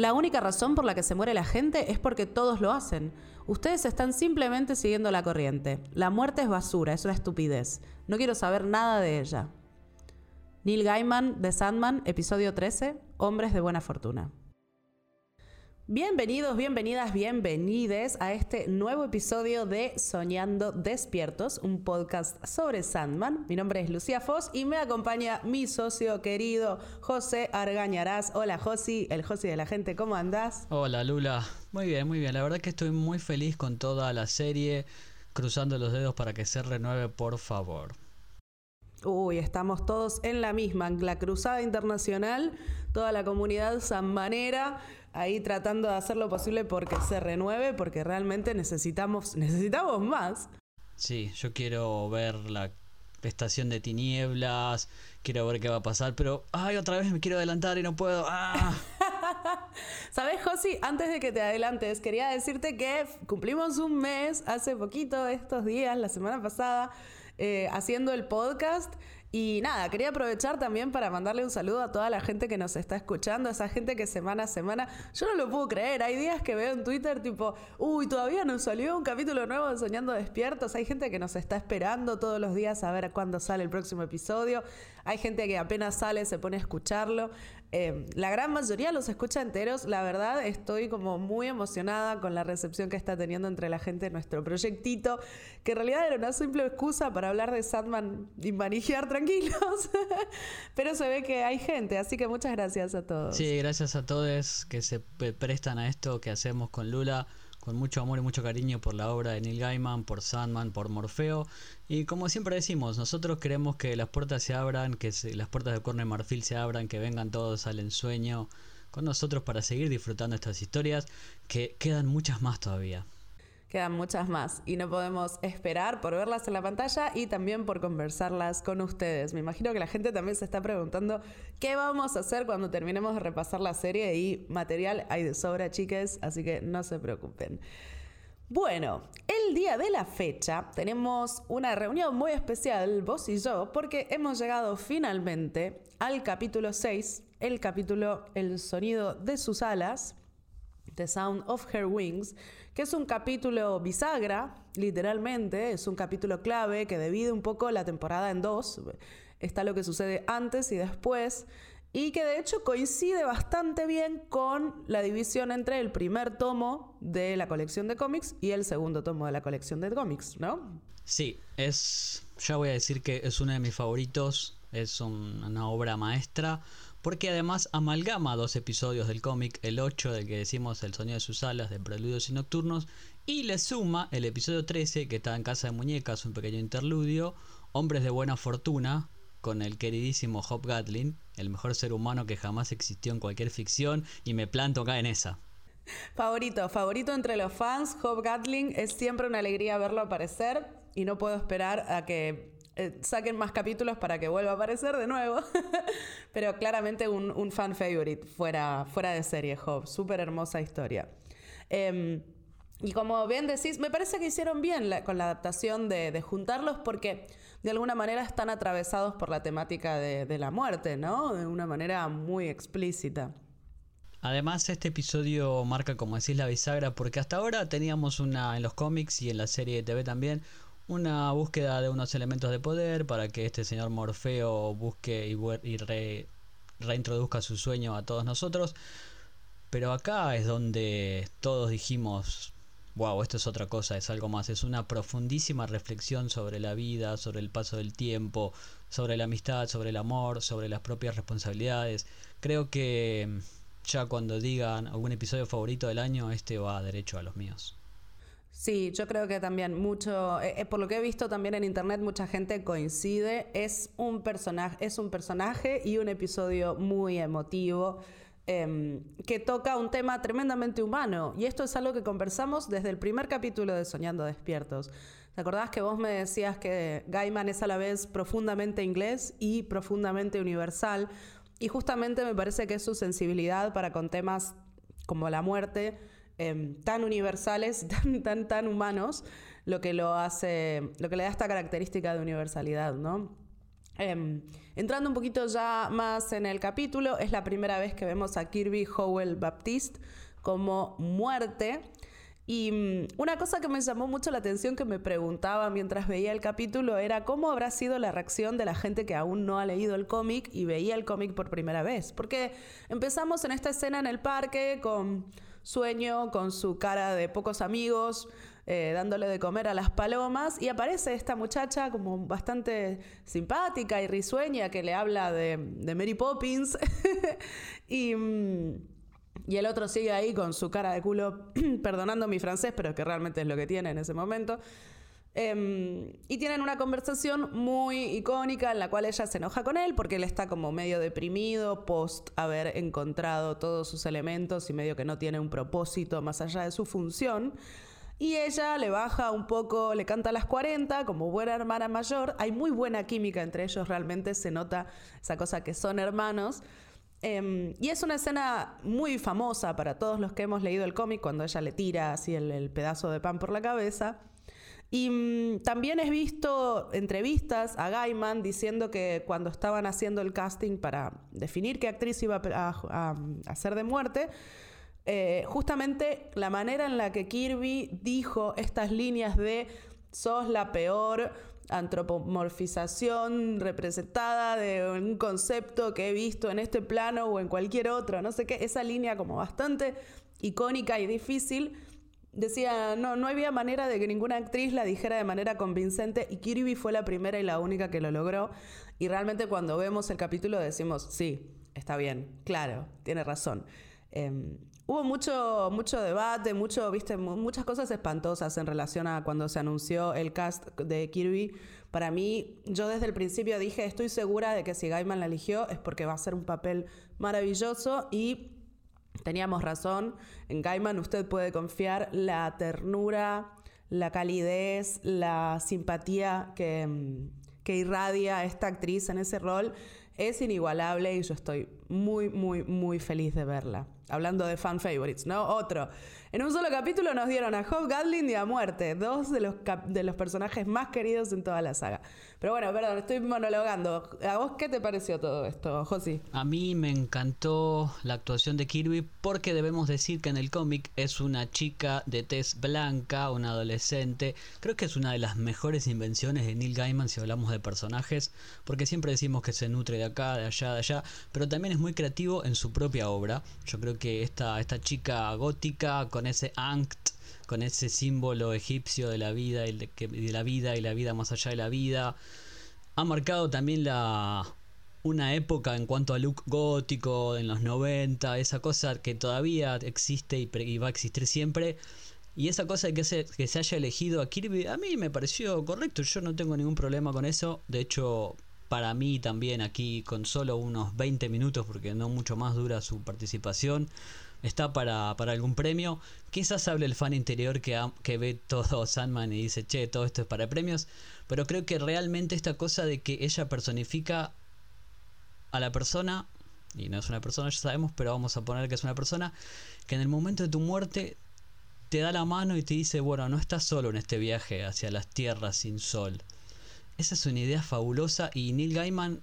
La única razón por la que se muere la gente es porque todos lo hacen. Ustedes están simplemente siguiendo la corriente. La muerte es basura, es una estupidez. No quiero saber nada de ella. Neil Gaiman de Sandman, episodio 13, Hombres de Buena Fortuna. Bienvenidos, bienvenidas, bienvenides a este nuevo episodio de Soñando Despiertos, un podcast sobre Sandman. Mi nombre es Lucía Foss y me acompaña mi socio querido José Argañarás. Hola Josi, el Josi de la gente, ¿cómo andás? Hola Lula, muy bien, muy bien. La verdad que estoy muy feliz con toda la serie, cruzando los dedos para que se renueve, por favor. Uy, estamos todos en la misma, en la Cruzada Internacional, toda la comunidad sanmanera, ahí tratando de hacer lo posible porque se renueve, porque realmente necesitamos, necesitamos más. Sí, yo quiero ver la estación de tinieblas, quiero ver qué va a pasar, pero ay, otra vez me quiero adelantar y no puedo. ¡Ah! ¿Sabes, Josi? Antes de que te adelantes, quería decirte que cumplimos un mes hace poquito, estos días, la semana pasada, eh, haciendo el podcast. Y nada, quería aprovechar también para mandarle un saludo a toda la gente que nos está escuchando, esa gente que semana a semana, yo no lo puedo creer, hay días que veo en Twitter tipo, uy, todavía no salió un capítulo nuevo de Soñando Despiertos, hay gente que nos está esperando todos los días a ver cuándo sale el próximo episodio, hay gente que apenas sale se pone a escucharlo, eh, la gran mayoría los escucha enteros, la verdad estoy como muy emocionada con la recepción que está teniendo entre la gente nuestro proyectito, que en realidad era una simple excusa para hablar de Sandman y manijear tranquilos. Pero se ve que hay gente, así que muchas gracias a todos. Sí, gracias a todos que se prestan a esto que hacemos con Lula, con mucho amor y mucho cariño por la obra de Neil Gaiman, por Sandman, por Morfeo. Y como siempre decimos, nosotros queremos que las puertas se abran, que las puertas de Corne Marfil se abran, que vengan todos al ensueño con nosotros para seguir disfrutando estas historias, que quedan muchas más todavía. Quedan muchas más y no podemos esperar por verlas en la pantalla y también por conversarlas con ustedes. Me imagino que la gente también se está preguntando qué vamos a hacer cuando terminemos de repasar la serie y material hay de sobra, chiques, así que no se preocupen. Bueno, el día de la fecha tenemos una reunión muy especial, vos y yo, porque hemos llegado finalmente al capítulo 6, el capítulo El sonido de sus alas, The Sound of Her Wings, que es un capítulo bisagra, literalmente, es un capítulo clave que divide un poco la temporada en dos. Está lo que sucede antes y después, y que de hecho coincide bastante bien con la división entre el primer tomo de la colección de cómics y el segundo tomo de la colección de cómics, ¿no? Sí, es, ya voy a decir que es uno de mis favoritos, es una obra maestra porque además amalgama dos episodios del cómic, el 8 del que decimos El sonido de sus alas, de Preludios y Nocturnos, y le suma el episodio 13 que está en Casa de Muñecas, un pequeño interludio, Hombres de Buena Fortuna, con el queridísimo Hop Gatlin, el mejor ser humano que jamás existió en cualquier ficción, y me planto acá en esa. Favorito, favorito entre los fans, Hop Gatling, es siempre una alegría verlo aparecer y no puedo esperar a que eh, saquen más capítulos para que vuelva a aparecer de nuevo. Pero claramente un, fan favorite fuera, fuera de serie, Job. Súper hermosa historia. Em, y como bien decís, me parece que hicieron bien con la adaptación de, juntarlos porque de alguna manera están atravesados por la temática de, de la muerte, ¿no? De una manera muy explícita. Además, este episodio marca, como decís, la bisagra, porque hasta ahora teníamos una en los cómics y en la serie de TV también, una búsqueda de unos elementos de poder para que este señor Morfeo busque y, reintroduzca su sueño a todos nosotros. Pero acá es donde todos dijimos, wow, esto es otra cosa, es algo más, es una profundísima reflexión sobre la vida, sobre el paso del tiempo, sobre la amistad, sobre el amor, sobre las propias responsabilidades. Creo que ya cuando digan algún episodio favorito del año, este va derecho a los míos. Sí, yo creo que también mucho, eh, eh, por lo que he visto también en internet, mucha gente coincide. Es un personaje, es un personaje y un episodio muy emotivo. Em, que toca un tema tremendamente humano. Y esto es algo que conversamos desde el primer capítulo de Soñando Despiertos. ¿Te acordás que vos me decías que Gaiman es a la vez profundamente inglés y profundamente universal? Y justamente me parece que es su sensibilidad para con temas como la muerte Em, tan universales, tan, tan, tan humanos, lo que lo hace, lo que le da esta característica de universalidad, ¿no? Em, entrando un poquito ya más en el capítulo, es la primera vez que vemos a Kirby Howell Baptiste como muerte. Y mm, una cosa que me llamó mucho la atención, que me preguntaba mientras veía el capítulo, era cómo habrá sido la reacción de la gente que aún no ha leído el cómic y veía el cómic por primera vez. Porque empezamos en esta escena en el parque con Sueño, con su cara de pocos amigos, eh, dándole de comer a las palomas y aparece esta muchacha como bastante simpática y risueña que le habla de, Mary Poppins y, mm, y, el otro sigue ahí con su cara de culo, perdonando mi francés, pero que realmente es lo que tiene en ese momento. Em, y tienen una conversación muy icónica en la cual ella se enoja con él porque él está como medio deprimido post haber encontrado todos sus elementos y medio que no tiene un propósito más allá de su función. Y ella le baja un poco, le canta a las 40 como buena hermana mayor. Hay muy buena química entre ellos, realmente se nota esa cosa que son hermanos. Em, y es una escena muy famosa para todos los que hemos leído el cómic, cuando ella le tira así el, pedazo de pan por la cabeza. Y mm, también he visto entrevistas a Gaiman diciendo que cuando estaban haciendo el casting para definir qué actriz iba a hacer de muerte, eh, justamente la manera en la que Kirby dijo estas líneas de sos la peor antropomorfización representada de un concepto que he visto en este plano o en cualquier otro, no sé qué, esa línea como bastante icónica y difícil, decía, no, no había manera de que ninguna actriz la dijera de manera convincente y Kirby fue la primera y la única que lo logró y realmente cuando vemos el capítulo decimos, sí, está bien, claro, tiene razón. Em, Hubo mucho, mucho debate, mucho, viste, muchas cosas espantosas en relación a cuando se anunció el cast de Kirby. Para mí, yo desde el principio dije, estoy segura de que si Gaiman la eligió es porque va a ser un papel maravilloso y teníamos razón. En Gaiman usted puede confiar la ternura, la calidez, la simpatía que, que irradia esta actriz en ese rol es inigualable y yo estoy muy, muy, muy feliz de verla. Hablando de fan favorites, ¿no? Otro. En un solo capítulo nos dieron a Hobgoblin y a Muerte, dos de los, de los personajes más queridos en toda la saga. Pero bueno, perdón, estoy monologando. ¿A vos qué te pareció todo esto, Josi? A mí me encantó la actuación de Kirby porque debemos decir que en el cómic es una chica de tez blanca, una adolescente. Creo que es una de las mejores invenciones de Neil Gaiman si hablamos de personajes, porque siempre decimos que se nutre de acá, de allá, de allá, pero también es muy creativo en su propia obra. Yo creo que esta, esta chica gótica con ese Ankt con ese símbolo egipcio de la vida y de, la vida y la vida más allá de la vida. Ha marcado también la una época en cuanto a look gótico en los 90, esa cosa que todavía existe y, va a existir siempre. Y esa cosa de que se, que se haya elegido a Kirby, a mí me pareció correcto, yo no tengo ningún problema con eso. De hecho, para mí también aquí con solo unos 20 minutos, porque no mucho más dura su participación, está para, algún premio. Quizás hable el fan interior que, que ve todo Sandman y dice, che, todo esto es para premios. Pero creo que realmente esta cosa de que ella personifica a la persona, y no es una persona, ya sabemos, pero vamos a poner que es una persona, que en el momento de tu muerte te da la mano y te dice, bueno, no estás solo en este viaje hacia las tierras sin sol. Esa es una idea fabulosa y Neil Gaiman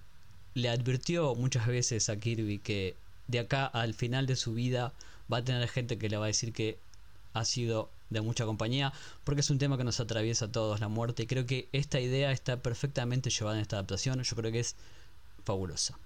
le advirtió muchas veces a Kirby que de acá al final de su vida va a tener gente que le va a decir que ha sido de mucha compañía, porque es un tema que nos atraviesa a todos, la muerte. Y creo que esta idea está perfectamente llevada en esta adaptación. Yo creo que es fabulosa.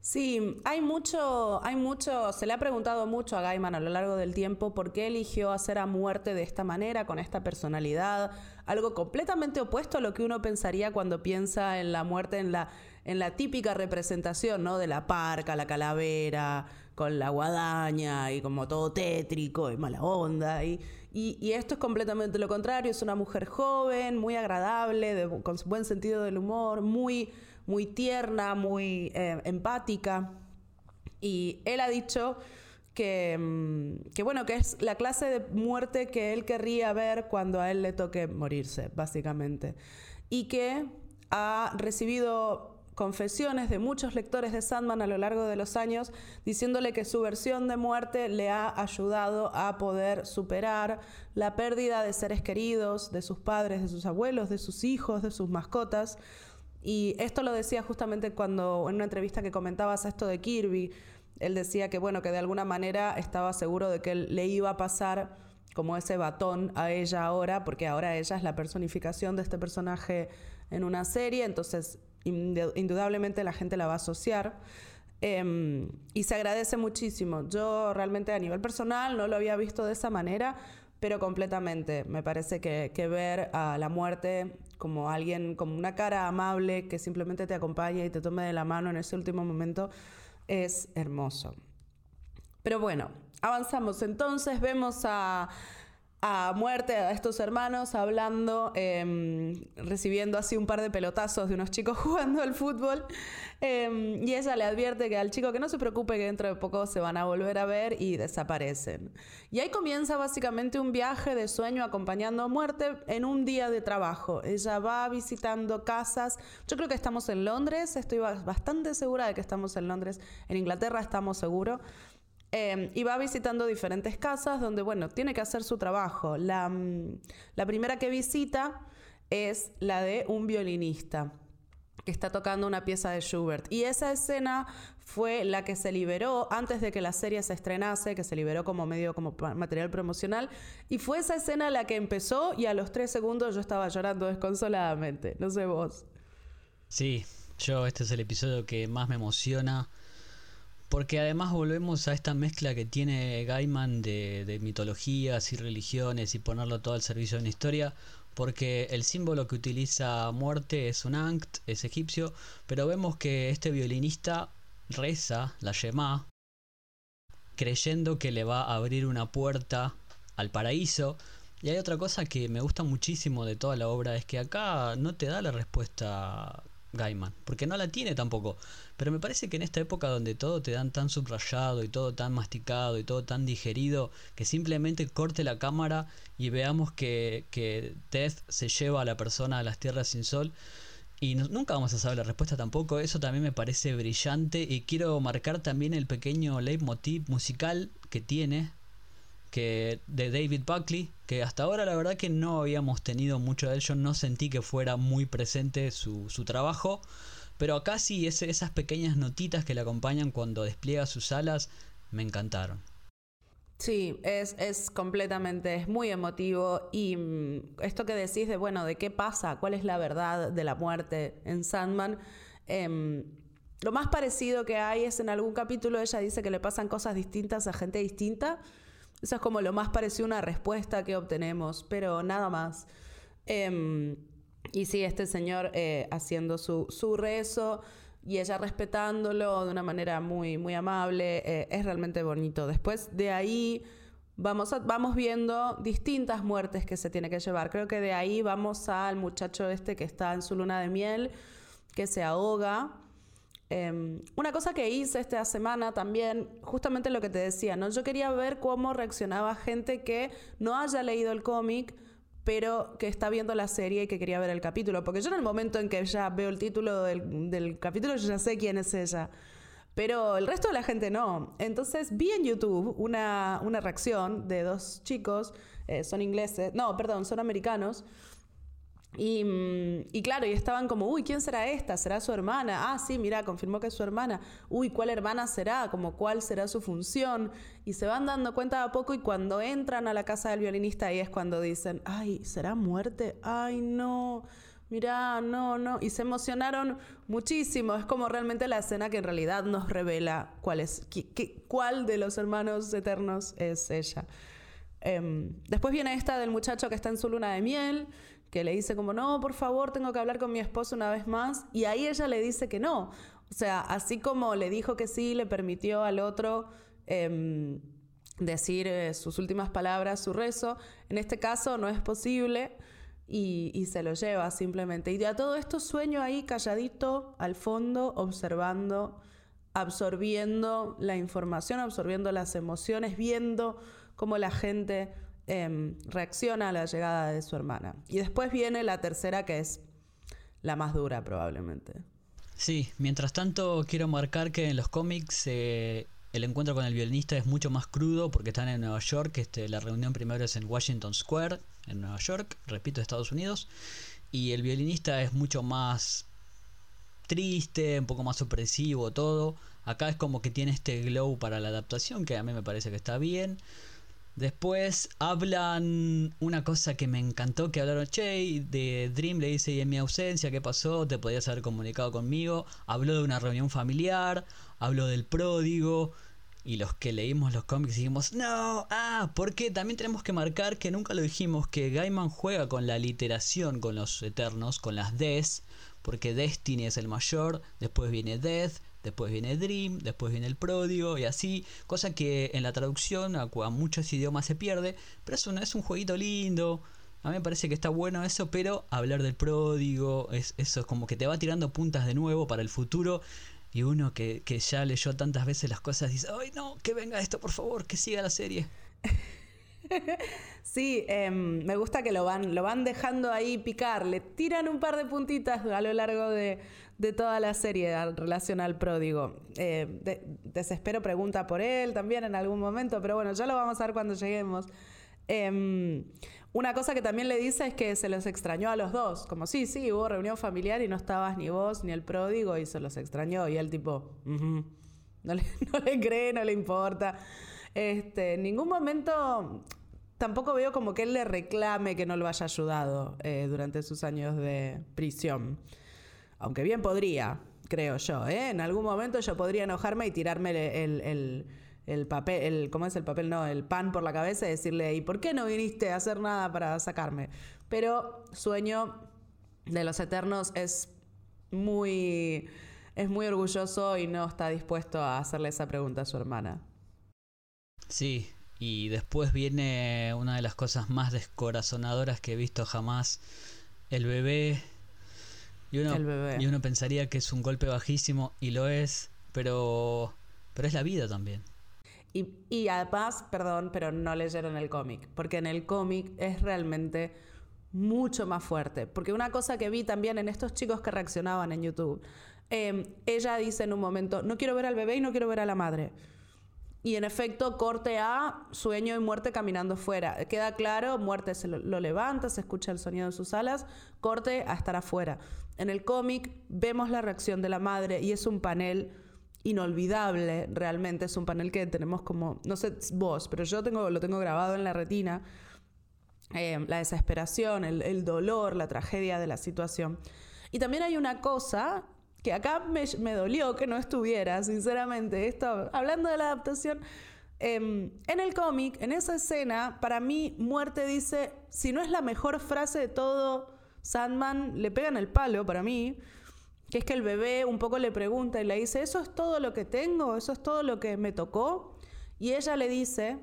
Sí, hay mucho, hay mucho, se le ha preguntado mucho a Gaiman a lo largo del tiempo por qué eligió hacer a muerte de esta manera, con esta personalidad, algo completamente opuesto a lo que uno pensaría cuando piensa en la muerte en la, en la típica representación, ¿no? De la parca, la calavera, con la guadaña y como todo tétrico y mala onda. Y, y, esto es completamente lo contrario, es una mujer joven, muy agradable, con buen sentido del humor, muy muy tierna, muy eh, empática. Y él ha dicho que, mm, que, bueno, que es la clase de muerte que él querría ver cuando a él le toque morirse, básicamente. Y que ha recibido confesiones de muchos lectores de Sandman a lo largo de los años diciéndole que su versión de muerte le ha ayudado a poder superar la pérdida de seres queridos, de sus padres, de sus abuelos, de sus hijos, de sus mascotas. Y esto lo decía justamente cuando en una entrevista que comentabas esto de Kirby, él decía que bueno, que de alguna manera estaba seguro de que le iba a pasar como ese batón a ella ahora, porque ahora ella es la personificación de este personaje en una serie, entonces indudablemente la gente la va a asociar. Em, y se agradece muchísimo. Yo realmente a nivel personal no lo había visto de esa manera, pero completamente. Me parece que, que, ver a la muerte como alguien, como una cara amable que simplemente te acompaña y te tome de la mano en ese último momento, es hermoso. Pero bueno, avanzamos entonces, vemos a a muerte a estos hermanos hablando, em, recibiendo así un par de pelotazos de unos chicos jugando al fútbol. Em, y ella le advierte que al chico que no se preocupe que dentro de poco se van a volver a ver y desaparecen. Y ahí comienza básicamente un viaje de sueño acompañando a muerte en un día de trabajo. Ella va visitando casas. Yo creo que estamos en Londres, estoy bastante segura de que estamos en Londres. En Inglaterra estamos seguros. Em, y va visitando diferentes casas donde, bueno, tiene que hacer su trabajo. La, mm, la primera que visita es la de un violinista que está tocando una pieza de Schubert. Y esa escena fue la que se liberó antes de que la serie se estrenase, que se liberó como medio, como material promocional. Y fue esa escena la que empezó y a los tres segundos yo estaba llorando desconsoladamente. No sé vos. Sí, yo este es el episodio que más me emociona porque además volvemos a esta mezcla que tiene Gaiman de, mitologías y religiones y ponerlo todo al servicio de una historia. Porque el símbolo que utiliza muerte es un Ankt, es egipcio, pero vemos que este violinista reza la Shema, creyendo que le va a abrir una puerta al paraíso. Y hay otra cosa que me gusta muchísimo de toda la obra, es que acá no te da la respuesta Gaiman, porque no la tiene tampoco. Pero me parece que en esta época donde todo te dan tan subrayado y todo tan masticado y todo tan digerido, que simplemente corte la cámara y veamos que, que Death se lleva a la persona a las tierras sin sol. Y nunca vamos a saber la respuesta tampoco, eso también me parece brillante y quiero marcar también el pequeño leitmotiv musical que tiene que de David Buckley, que hasta ahora la verdad que no habíamos tenido mucho de él, yo no sentí que fuera muy presente su, su trabajo, pero acá sí esas pequeñas notitas que le acompañan cuando despliega sus alas me encantaron. Sí, es, es, completamente, es muy emotivo. Y mm, esto que decís de, bueno, de qué pasa, cuál es la verdad de la muerte en Sandman, em, lo más parecido que hay es en algún capítulo ella dice que le pasan cosas distintas a gente distinta. Eso es como lo más parecido a una respuesta que obtenemos, pero nada más. Em, y sí, este señor eh, haciendo su, su, rezo y ella respetándolo de una manera muy, muy amable, eh, es realmente bonito. Después de ahí vamos, vamos viendo distintas muertes que se tiene que llevar. Creo que de ahí vamos al muchacho este que está en su luna de miel, que se ahoga Em, una cosa que hice esta semana también, justamente lo que te decía, ¿no? Yo quería ver cómo reaccionaba gente que no haya leído el cómic, pero que está viendo la serie y que quería ver el capítulo. Porque yo en el momento en que ya veo el título del, capítulo, yo ya sé quién es ella. Pero el resto de la gente no. Entonces vi en YouTube una, reacción de dos chicos, eh, son ingleses, no, perdón, son americanos, Mm, y, claro, y estaban como, uy, ¿quién será esta? ¿Será su hermana? Ah, sí, mira, confirmó que es su hermana. Uy, ¿cuál hermana será? Como, ¿cuál será su función? Y se van dando cuenta de a poco y cuando entran a la casa del violinista ahí es cuando dicen, ay, ¿será muerte? Ay, no. Mirá, no, no. Y se emocionaron muchísimo. Es como realmente la escena que en realidad nos revela cuál es, cuál de los hermanos eternos es ella. Em, después viene esta del muchacho que está en su luna de miel que le dice como, no, por favor, tengo que hablar con mi esposo una vez más, y ahí ella le dice que no. O sea, así como le dijo que sí, le permitió al otro em, decir eh, sus últimas palabras, su rezo, en este caso no es posible. Y, y, se lo lleva simplemente. Y a todo esto sueño ahí calladito, al fondo, observando, absorbiendo la información, absorbiendo las emociones, viendo cómo la gente Em, reacciona a la llegada de su hermana. Y después viene la tercera, que es la más dura probablemente. Sí, mientras tanto quiero marcar que en los cómics eh, el encuentro con el violinista es mucho más crudo porque están en Nueva York, este, la reunión primero es en Washington Square, en Nueva York, repito, Estados Unidos, y el violinista es mucho más triste, un poco más opresivo todo. Acá es como que tiene este glow para la adaptación, que a mí me parece que está bien. Después hablan una cosa que me encantó, que hablaron, che, de Dream le dice, y en mi ausencia, ¿qué pasó? Te podías haber comunicado conmigo. Habló de una reunión familiar, habló del pródigo. Y los que leímos los cómics dijimos, no, ah, porque también tenemos que marcar que nunca lo dijimos, que Gaiman juega con la literación, con los eternos, con las Des, porque Destiny es el mayor, después viene Death, después viene Dream, después viene el pródigo y así, cosa que en la traducción a, muchos idiomas se pierde, pero es un, es un jueguito lindo. A mí me parece que está bueno eso, pero hablar del pródigo, es, eso es como que te va tirando puntas de nuevo para el futuro. Y uno que, que ya leyó tantas veces las cosas dice, ay no, que venga esto, por favor, que siga la serie. Sí, em, me gusta que lo van, lo van dejando ahí picar, le tiran un par de puntitas a lo largo de, toda la serie en relación al pródigo. Eh, desespero pregunta por él también en algún momento, pero bueno, ya lo vamos a ver cuando lleguemos. Em, una cosa que también le dice es que se los extrañó a los dos, como sí, sí, hubo reunión familiar y no estabas ni vos ni el pródigo y se los extrañó y él tipo, no, le, no le cree, no le importa. Este, en ningún momento tampoco veo como que él le reclame que no lo haya ayudado eh, durante sus años de prisión. Aunque bien podría, creo yo. ¿eh? En algún momento yo podría enojarme y tirarme el, papel, el, ¿cómo es el papel? No, el pan por la cabeza y decirle, ¿y por qué no viniste a hacer nada para sacarme? Pero sueño de los eternos es muy, es muy orgulloso y no está dispuesto a hacerle esa pregunta a su hermana. Sí, y después viene una de las cosas más descorazonadoras que he visto jamás, el bebé. Y uno, Y uno pensaría que es un golpe bajísimo, y lo es, pero, pero es la vida también. Y, y además, perdón, pero no leyeron el cómic, porque en el cómic es realmente mucho más fuerte. Porque una cosa que vi también en estos chicos que reaccionaban en YouTube, eh, ella dice en un momento, no quiero ver al bebé y no quiero ver a la madre. Y en efecto, corte a sueño y muerte caminando fuera. Queda claro, muerte se lo, levanta, se escucha el sonido de sus alas, corte a estar afuera. En el cómic vemos la reacción de la madre y es un panel inolvidable, realmente es un panel que tenemos como, no sé vos, pero yo tengo, lo tengo grabado en la retina, eh, la desesperación, el, el dolor, la tragedia de la situación. Y también hay una cosa que acá me, dolió que no estuviera, sinceramente. Esto, hablando de la adaptación, em, en el cómic, en esa escena, para mí, Muerte dice, si no es la mejor frase de todo, Sandman le pegan el palo para mí, que es que el bebé un poco le pregunta y le dice, ¿eso es todo lo que tengo? ¿Eso es todo lo que me tocó? Y ella le dice,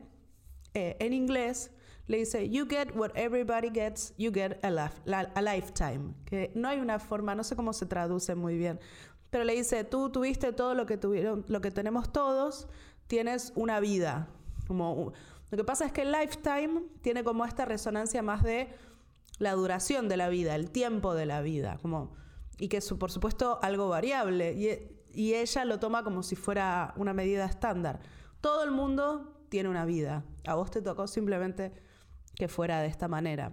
eh, en inglés, le dice, you get what everybody gets, you get a, lifetime. Que no hay una forma, no sé cómo se traduce muy bien, pero le dice, tú tuviste todo lo que, tuvieron, lo que tenemos todos, tienes una vida. Como, lo que pasa es que lifetime tiene como esta resonancia más de la duración de la vida, el tiempo de la vida, como, y que es por supuesto algo variable, y, y ella lo toma como si fuera una medida estándar. Todo el mundo tiene una vida, a vos te tocó simplemente que fuera de esta manera.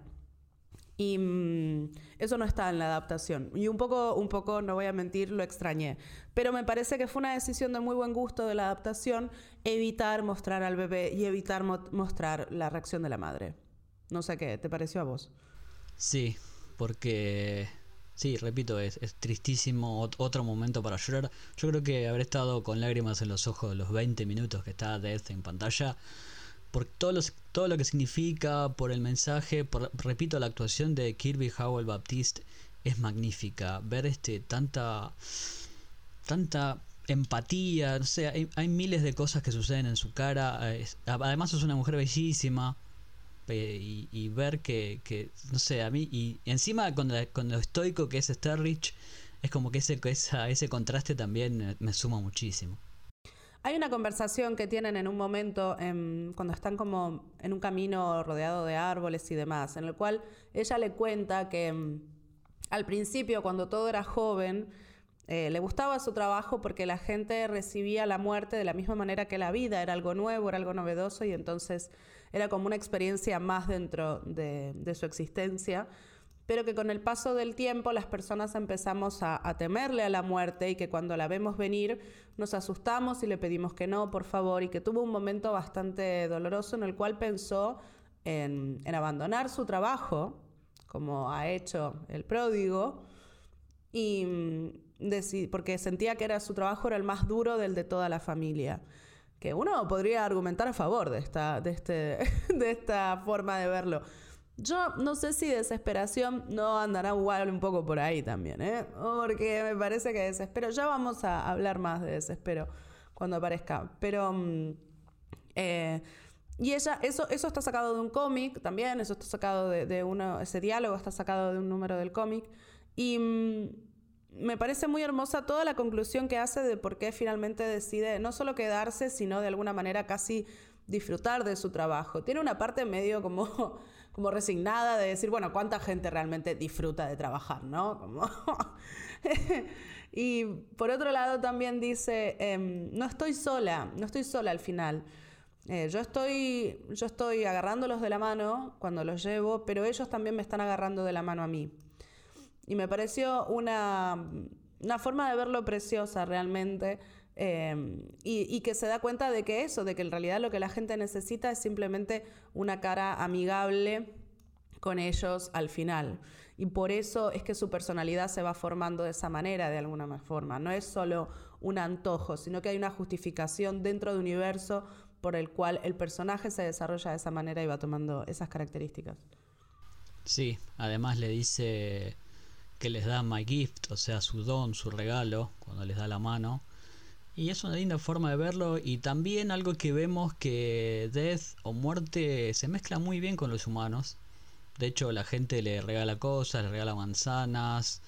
Y mm, eso no está en la adaptación. Y un poco, un poco, no voy a mentir, lo extrañé. Pero me parece que fue una decisión de muy buen gusto de la adaptación evitar mostrar al bebé y evitar mostrar la reacción de la madre. No sé qué, ¿te pareció a vos? Sí, porque Sí, repito, es, es, tristísimo otro momento para llorar. Yo creo que haber estado con lágrimas en los ojos los 20 minutos que está Death en pantalla por todo, todo lo que significa, por el mensaje, por, repito, la actuación de Kirby Howell Baptiste es magnífica. Ver este tanta tanta empatía, no sé, hay, miles de cosas que suceden en su cara. además es una mujer bellísima. Y, ver que, que, no sé, a mí, y encima con, con lo estoico que es Sterrich, es como que ese, esa, ese contraste también me suma muchísimo. Hay una conversación que tienen en un momento cuando están como en un camino rodeado de árboles y demás, en el cual ella le cuenta que em, al principio, cuando todo era joven, eh, le gustaba su trabajo porque la gente recibía la muerte de la misma manera que la vida, era algo nuevo, era algo novedoso y entonces era como una experiencia más dentro de, su existencia. Pero que con el paso del tiempo las personas empezamos a, temerle a la muerte y que cuando la vemos venir nos asustamos y le pedimos que no, por favor, y que tuvo un momento bastante doloroso en el cual pensó en, abandonar su trabajo, como ha hecho el pródigo, y porque sentía que era su trabajo era el más duro del de toda la familia. Que uno podría argumentar a favor de esta, de este, de esta forma de verlo. Yo no sé si desesperación no andará igual un poco por ahí también, ¿eh? Porque me parece que desespero. Ya vamos a hablar más de desespero cuando aparezca. Pero. Mm, eh, y ella, eso, eso está sacado de un cómic también, eso está sacado de, uno, ese diálogo está sacado de un número del cómic. Y mm, me parece muy hermosa toda la conclusión que hace de por qué finalmente decide no solo quedarse, sino de alguna manera casi disfrutar de su trabajo. Tiene una parte medio como como resignada de decir, bueno, ¿cuánta gente realmente disfruta de trabajar, no? Como y por otro lado también dice, em, no estoy sola, no estoy sola al final. Eh, yo, estoy, yo estoy agarrándolos de la mano cuando los llevo, pero ellos también me están agarrando de la mano a mí. Y me pareció una, una forma de verlo preciosa realmente. Em, y, que se da cuenta de que eso, de que en realidad lo que la gente necesita es simplemente una cara amigable con ellos al final. Y por eso es que su personalidad se va formando de esa manera, de alguna forma. No es solo un antojo, sino que hay una justificación dentro del universo por el cual el personaje se desarrolla de esa manera y va tomando esas características. Sí, además le dice que les da my gift, o sea, su don, su regalo, cuando les da la mano. Y es una linda forma de verlo y también algo que vemos que death o muerte se mezcla muy bien con los humanos. De hecho, la gente le regala cosas, le regala manzanas.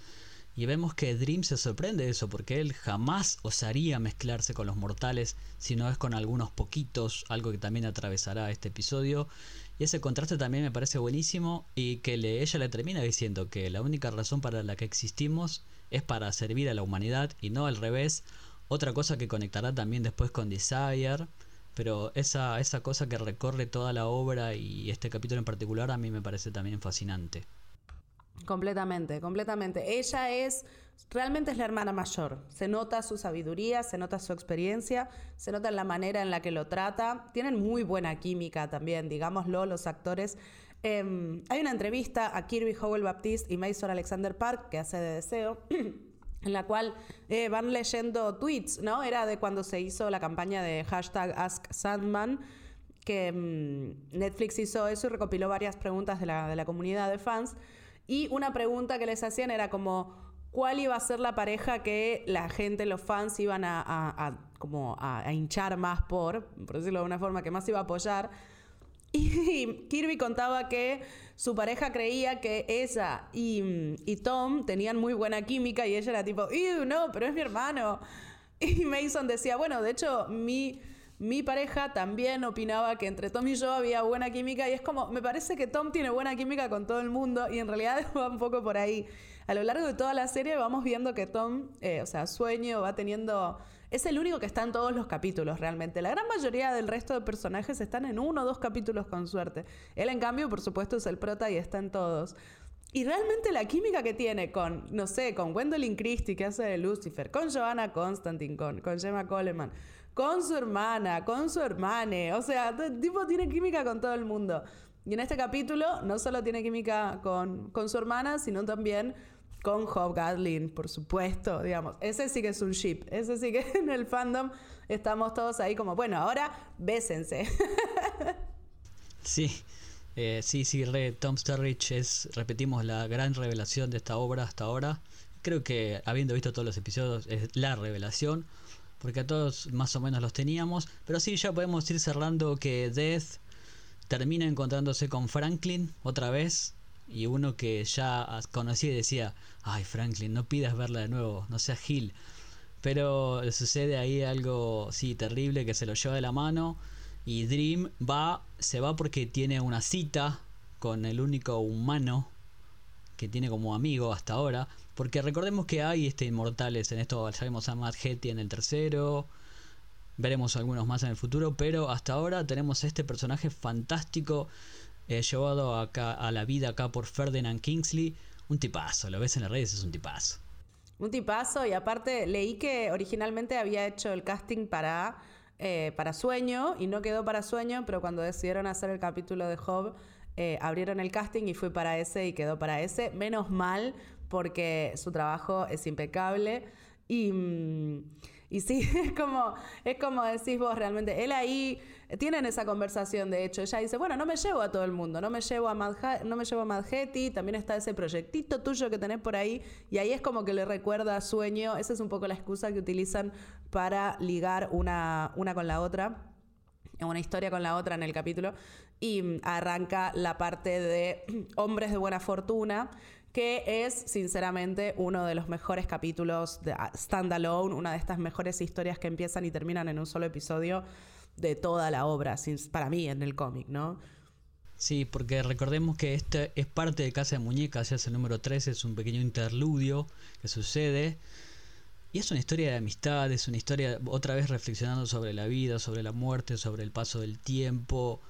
Y vemos que Dream se sorprende de eso, porque él jamás osaría mezclarse con los mortales, si no es con algunos poquitos, algo que también atravesará este episodio. Y ese contraste también me parece buenísimo y que le, ella le termina diciendo que la única razón para la que existimos es para servir a la humanidad y no al revés, otra cosa que conectará también después con Desire. Pero esa, esa cosa que recorre toda la obra y este capítulo en particular a mí me parece también fascinante. Completamente, completamente. Ella es, realmente es la hermana mayor. Se nota su sabiduría, se nota su experiencia, se nota la manera en la que lo trata. Tienen muy buena química también, digámoslo, los actores. Em, hay una entrevista a Kirby Howell Baptiste y Mason Alexander Park, que hace de deseo. en la cual eh, van leyendo tweets, ¿no? Era de cuando se hizo la campaña de hashtag Ask Sandman, que mm, Netflix hizo eso y recopiló varias preguntas de la, comunidad de fans. Y una pregunta que les hacían era como, ¿cuál iba a ser la pareja que la gente, los fans, iban a, como a, hinchar más por, por decirlo de una forma, que más iba a apoyar? Y Kirby contaba que su pareja creía que ella y, Tom tenían muy buena química y ella era tipo, no, pero es mi hermano! Y Mason decía, bueno, de hecho, mi, mi pareja también opinaba que entre Tom y yo había buena química y es como, me parece que Tom tiene buena química con todo el mundo y en realidad va un poco por ahí. A lo largo de toda la serie vamos viendo que Tom, eh, o sea, sueño, va teniendo es el único que está en todos los capítulos realmente. La gran mayoría del resto de personajes están en uno o dos capítulos con suerte. Él, en cambio, por supuesto, es el prota y está en todos. Y realmente la química que tiene con, no sé, con Gwendolyn Christie, que hace de Lucifer, con Joanna Constantine, con, con Gemma Coleman, con su hermana, con su hermane. O sea, tipo tiene química con todo el mundo. Y en este capítulo no solo tiene química con, con su hermana, sino también con Hobgoblin, por supuesto, digamos. Ese sí que es un ship. Ese sí que en el fandom estamos todos ahí como, bueno, ahora bésense. sí. Eh, sí, sí, re, Tom Sturridge es, repetimos, la gran revelación de esta obra hasta ahora. Creo que habiendo visto todos los episodios es la revelación, porque a todos más o menos los teníamos. Pero sí, ya podemos ir cerrando que Death termina encontrándose con Franklin otra vez y uno que ya conocía y decía, ay Franklin, no pidas verla de nuevo, no seas Gil. Pero sucede ahí algo, sí, terrible, que se lo lleva de la mano y Dream va, se va porque tiene una cita con el único humano que tiene como amigo hasta ahora. Porque recordemos que hay este inmortales en esto, ya a Matt Hetty en el tercero, veremos algunos más en el futuro, pero hasta ahora tenemos este personaje fantástico llevado acá a la vida acá por Ferdinand Kingsley, un tipazo, lo ves en las redes, es un tipazo. Un tipazo, y aparte leí que originalmente había hecho el casting para, eh, para Sueño y no quedó para Sueño, pero cuando decidieron hacer el capítulo de Job, eh, abrieron el casting y fue para ese y quedó para ese. Menos mal, porque su trabajo es impecable. Y. Mm, y sí, es como, es como decís vos realmente. Él ahí, tienen esa conversación, de hecho. Ella dice, bueno, no me llevo a todo el mundo, no me llevo a, no me llevo a Madhetti, también está ese proyectito tuyo que tenés por ahí. Y ahí es como que le recuerda sueño. Esa es un poco la excusa que utilizan para ligar una, una con la otra una historia con la otra en el capítulo y arranca la parte de hombres de buena fortuna que es sinceramente uno de los mejores capítulos de ah, Standalone, una de estas mejores historias que empiezan y terminan en un solo episodio de toda la obra, para mí en el cómic, ¿no? Sí, porque recordemos que este es parte de Casa de Muñecas, es el número 13, es un pequeño interludio que sucede. Y es una historia de amistad, es una historia otra vez reflexionando sobre la vida, sobre la muerte, sobre el paso del tiempo.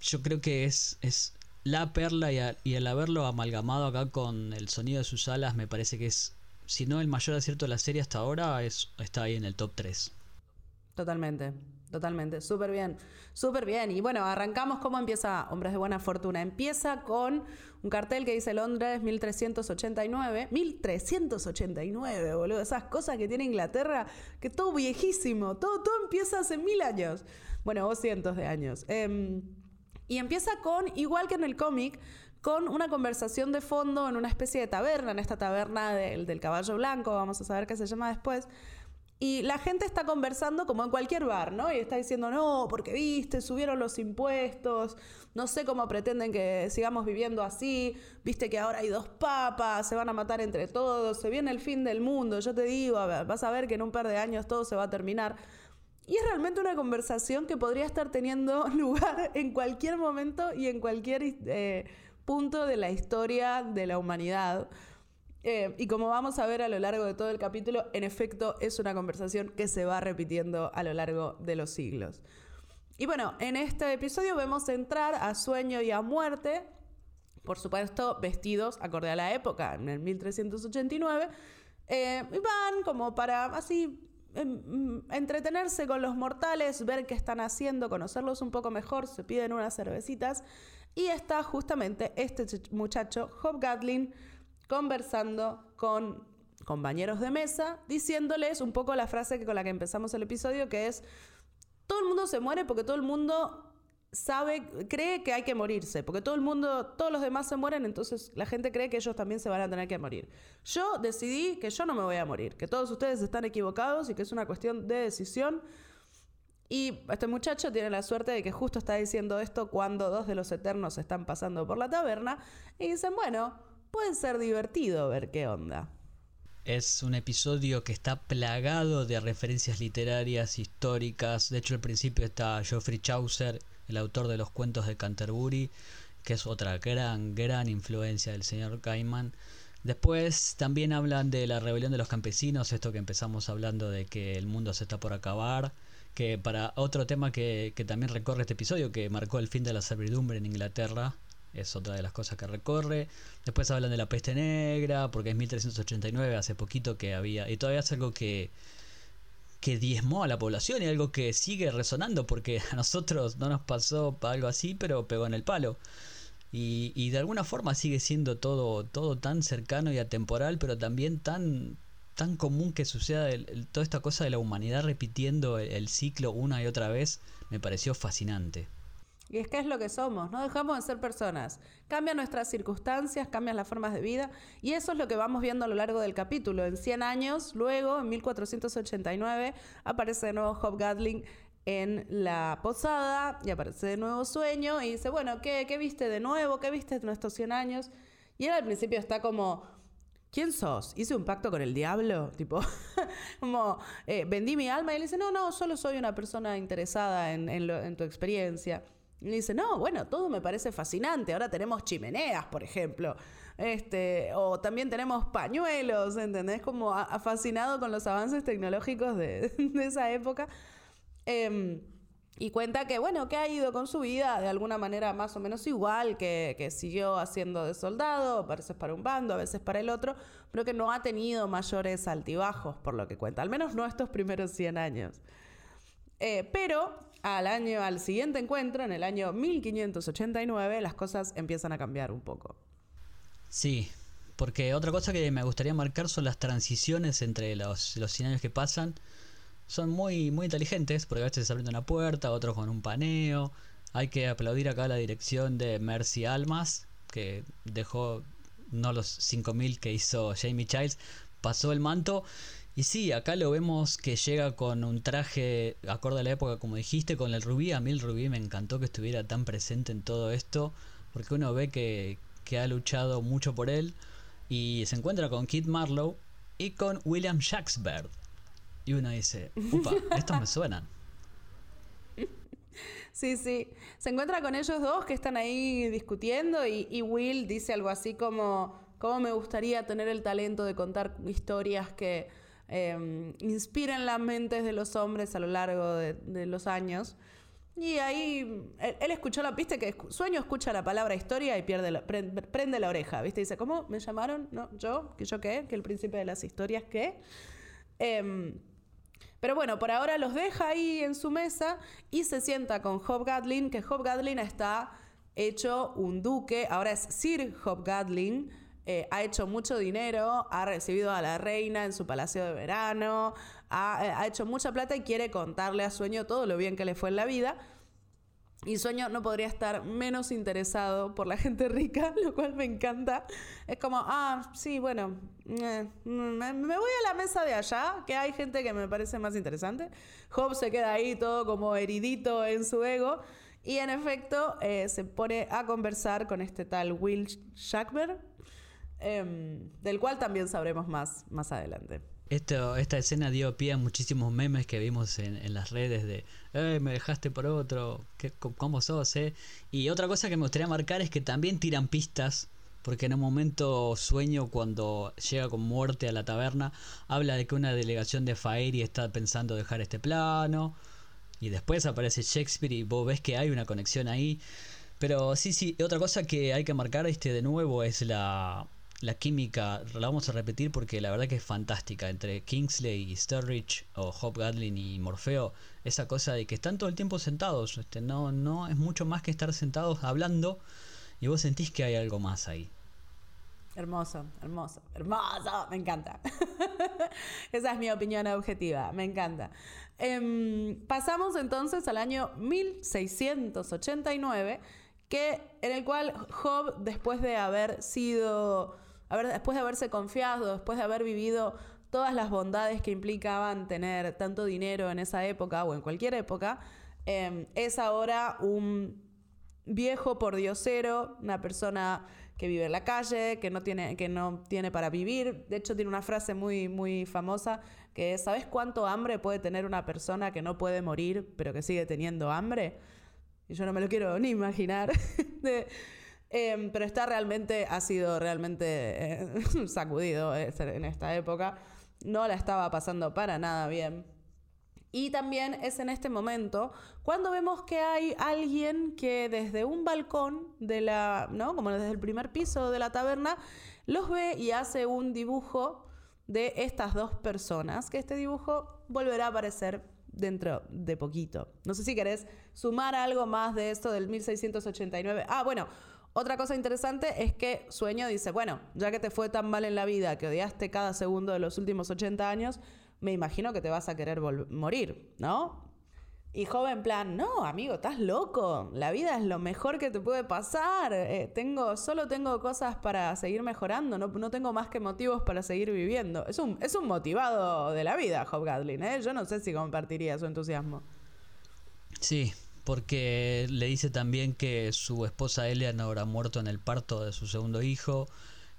Yo creo que es, es la perla y, el haberlo amalgamado acá con el sonido de sus alas me parece que es, si no el mayor acierto de la serie hasta ahora, es, está ahí en el top 3. Totalmente, totalmente, súper bien, súper bien. Y bueno, arrancamos cómo empieza Hombres de Buena Fortuna. Empieza con un cartel que dice Londres 1389. 1389, boludo. Esas cosas que tiene Inglaterra, que todo viejísimo, todo, todo empieza hace mil años. Bueno, o cientos de años. Eh, y empieza con, igual que en el cómic, con una conversación de fondo en una especie de taberna, en esta taberna del, del caballo blanco, vamos a saber qué se llama después. Y la gente está conversando como en cualquier bar, ¿no? Y está diciendo, no, porque viste, subieron los impuestos, no sé cómo pretenden que sigamos viviendo así, viste que ahora hay dos papas, se van a matar entre todos, se viene el fin del mundo, yo te digo, vas a ver que en un par de años todo se va a terminar. Y es realmente una conversación que podría estar teniendo lugar en cualquier momento y en cualquier eh, punto de la historia de la humanidad. Eh, y como vamos a ver a lo largo de todo el capítulo, en efecto es una conversación que se va repitiendo a lo largo de los siglos. Y bueno, en este episodio vemos entrar a sueño y a muerte, por supuesto vestidos acorde a la época, en el 1389, eh, y van como para así entretenerse con los mortales, ver qué están haciendo, conocerlos un poco mejor, se piden unas cervecitas. Y está justamente este muchacho, Job Gatlin, conversando con compañeros de mesa, diciéndoles un poco la frase que con la que empezamos el episodio, que es, todo el mundo se muere porque todo el mundo sabe, cree que hay que morirse, porque todo el mundo, todos los demás se mueren, entonces la gente cree que ellos también se van a tener que morir. Yo decidí que yo no me voy a morir, que todos ustedes están equivocados y que es una cuestión de decisión. Y este muchacho tiene la suerte de que justo está diciendo esto cuando dos de los eternos están pasando por la taberna y dicen, bueno, puede ser divertido ver qué onda. Es un episodio que está plagado de referencias literarias, históricas. De hecho, al principio está Geoffrey Chaucer el autor de los cuentos de Canterbury, que es otra gran, gran influencia del señor Gaiman. Después también hablan de la rebelión de los campesinos, esto que empezamos hablando de que el mundo se está por acabar, que para otro tema que, que también recorre este episodio, que marcó el fin de la servidumbre en Inglaterra, es otra de las cosas que recorre. Después hablan de la peste negra, porque es 1389, hace poquito que había, y todavía es algo que, que diezmó a la población y algo que sigue resonando porque a nosotros no nos pasó algo así, pero pegó en el palo. Y, y de alguna forma sigue siendo todo, todo tan cercano y atemporal, pero también tan, tan común que suceda toda esta cosa de la humanidad repitiendo el ciclo una y otra vez, me pareció fascinante. Y es que es lo que somos, no dejamos de ser personas. Cambian nuestras circunstancias, cambian las formas de vida y eso es lo que vamos viendo a lo largo del capítulo. En 100 años, luego, en 1489, aparece de nuevo Job Gatling en la posada y aparece de nuevo Sueño y dice, bueno, ¿qué, qué viste de nuevo? ¿Qué viste de nuestros 100 años? Y él al principio está como, ¿quién sos? ¿Hice un pacto con el diablo? Tipo, como, eh, vendí mi alma y él dice, no, no, solo soy una persona interesada en, en tu experiencia. Y dice, no, bueno, todo me parece fascinante. Ahora tenemos chimeneas, por ejemplo. Este, o también tenemos pañuelos, ¿entendés? Como ha, fascinado con los avances tecnológicos de, esa época. Em, Y cuenta que, bueno, que ha ido con su vida de alguna manera más o menos igual, que, que, siguió haciendo de soldado, a veces para un bando, a veces para el otro, pero que no ha tenido mayores altibajos, por lo que cuenta, al menos no estos primeros 100 años. Eh, pero al año, al siguiente encuentro, en el año 1589, las cosas empiezan a cambiar un poco. Sí, porque otra cosa que me gustaría marcar son las transiciones entre los, los 100 años que pasan son muy, muy inteligentes, porque a veces abriendo una puerta, otros con un paneo. Hay que aplaudir acá la dirección de Mercy Almas, que dejó no los 5000 que hizo Jamie Childs, pasó el manto. Y sí, acá lo vemos que llega con un traje acorde a la época, como dijiste, con el rubí. A mí el rubí me encantó que estuviera tan presente en todo esto, porque uno ve que, que ha luchado mucho por él. Y se encuentra con Kit Marlowe y con William Shakespeare, y uno dice, upa, estos me suenan. Sí, sí. Se encuentra con ellos dos que están ahí discutiendo y, Will dice algo así como, ¿cómo me gustaría tener el talento de contar historias que em, inspiren las mentes de los hombres a lo largo de, los años? Y ahí él, escuchó la pista que Sueño escucha la palabra historia y pierde prende, la oreja, ¿viste? Dice, ¿cómo me llamaron? ¿No? ¿Yo? ¿Que yo qué? ¿Que el príncipe de las historias qué? Eh, pero bueno, por ahora los deja ahí en su mesa y se sienta con Hob Gadlin, que Hob Gadlin está hecho un duque, ahora es Sir Hob Gadlin, eh, ha hecho mucho dinero, ha recibido a la reina en su palacio de verano, ha, eh, ha hecho mucha plata y quiere contarle a Sueño todo lo bien que le fue en la vida. Y Sueño no podría estar menos interesado por la gente rica, lo cual me encanta. Es como, ah, sí, bueno, eh, me, voy a la mesa de allá, que hay gente que me parece más interesante. Job se queda ahí todo como heridito en su ego. Y en efecto, eh, se pone a conversar con este tal Will Shackber, em, del cual también sabremos más más adelante. Esto, esta escena dio pie a muchísimos memes que vimos en, las redes de eh, me dejaste por otro, ¿Qué, ¿cómo sos? Eh? Y otra cosa que me gustaría marcar es que también tiran pistas, porque en un momento sueño cuando llega con muerte a la taberna, habla de que una delegación de Faeri está pensando dejar este plano, y después aparece Shakespeare y vos ves que hay una conexión ahí. Pero sí, sí, otra cosa que hay que marcar este de nuevo es la la química, la vamos a repetir porque la verdad que es fantástica entre Kingsley y Sturridge o Hobgoblin y Morfeo, esa cosa de que están todo el tiempo sentados, este, no, no es mucho más que estar sentados hablando y vos sentís que hay algo más ahí. Hermoso, hermoso, hermoso, me encanta. Esa es mi opinión objetiva, me encanta. Em, pasamos entonces al año 1689, que, en el cual Job, después de haber sido después de haberse confiado, después de haber vivido todas las bondades que implicaban tener tanto dinero en esa época o en cualquier época, em, es ahora un viejo pordiosero, una persona que vive en la calle, que no tiene, que no tiene para vivir. De hecho, tiene una frase muy, muy famosa que es, ¿sabes cuánto hambre puede tener una persona que no puede morir, pero que sigue teniendo hambre? Y yo no me lo quiero ni imaginar. Em, pero está realmente, ha sido realmente eh, sacudido eh, en esta época. No la estaba pasando para nada bien. Y también es en este momento cuando vemos que hay alguien que desde un balcón de la, ¿no? Como desde el primer piso de la taberna, los ve y hace un dibujo de estas dos personas, que este dibujo volverá a aparecer dentro de poquito. No sé si querés sumar algo más de esto del 1689. Ah, bueno, otra cosa interesante es que Sueño dice, bueno, ya que te fue tan mal en la vida, que odiaste cada segundo de los últimos 80 años, me imagino que te vas a querer morir, ¿no? Y joven plan, no, amigo, estás loco. La vida es lo mejor que te puede pasar. Eh, tengo, solo tengo cosas para seguir mejorando. No, no, tengo más que motivos para seguir viviendo. Es un, es un motivado de la vida, Job Gadlin. ¿eh? Yo no sé si compartiría su entusiasmo. Sí, porque le dice también que su esposa Eleanor ha muerto en el parto de su segundo hijo,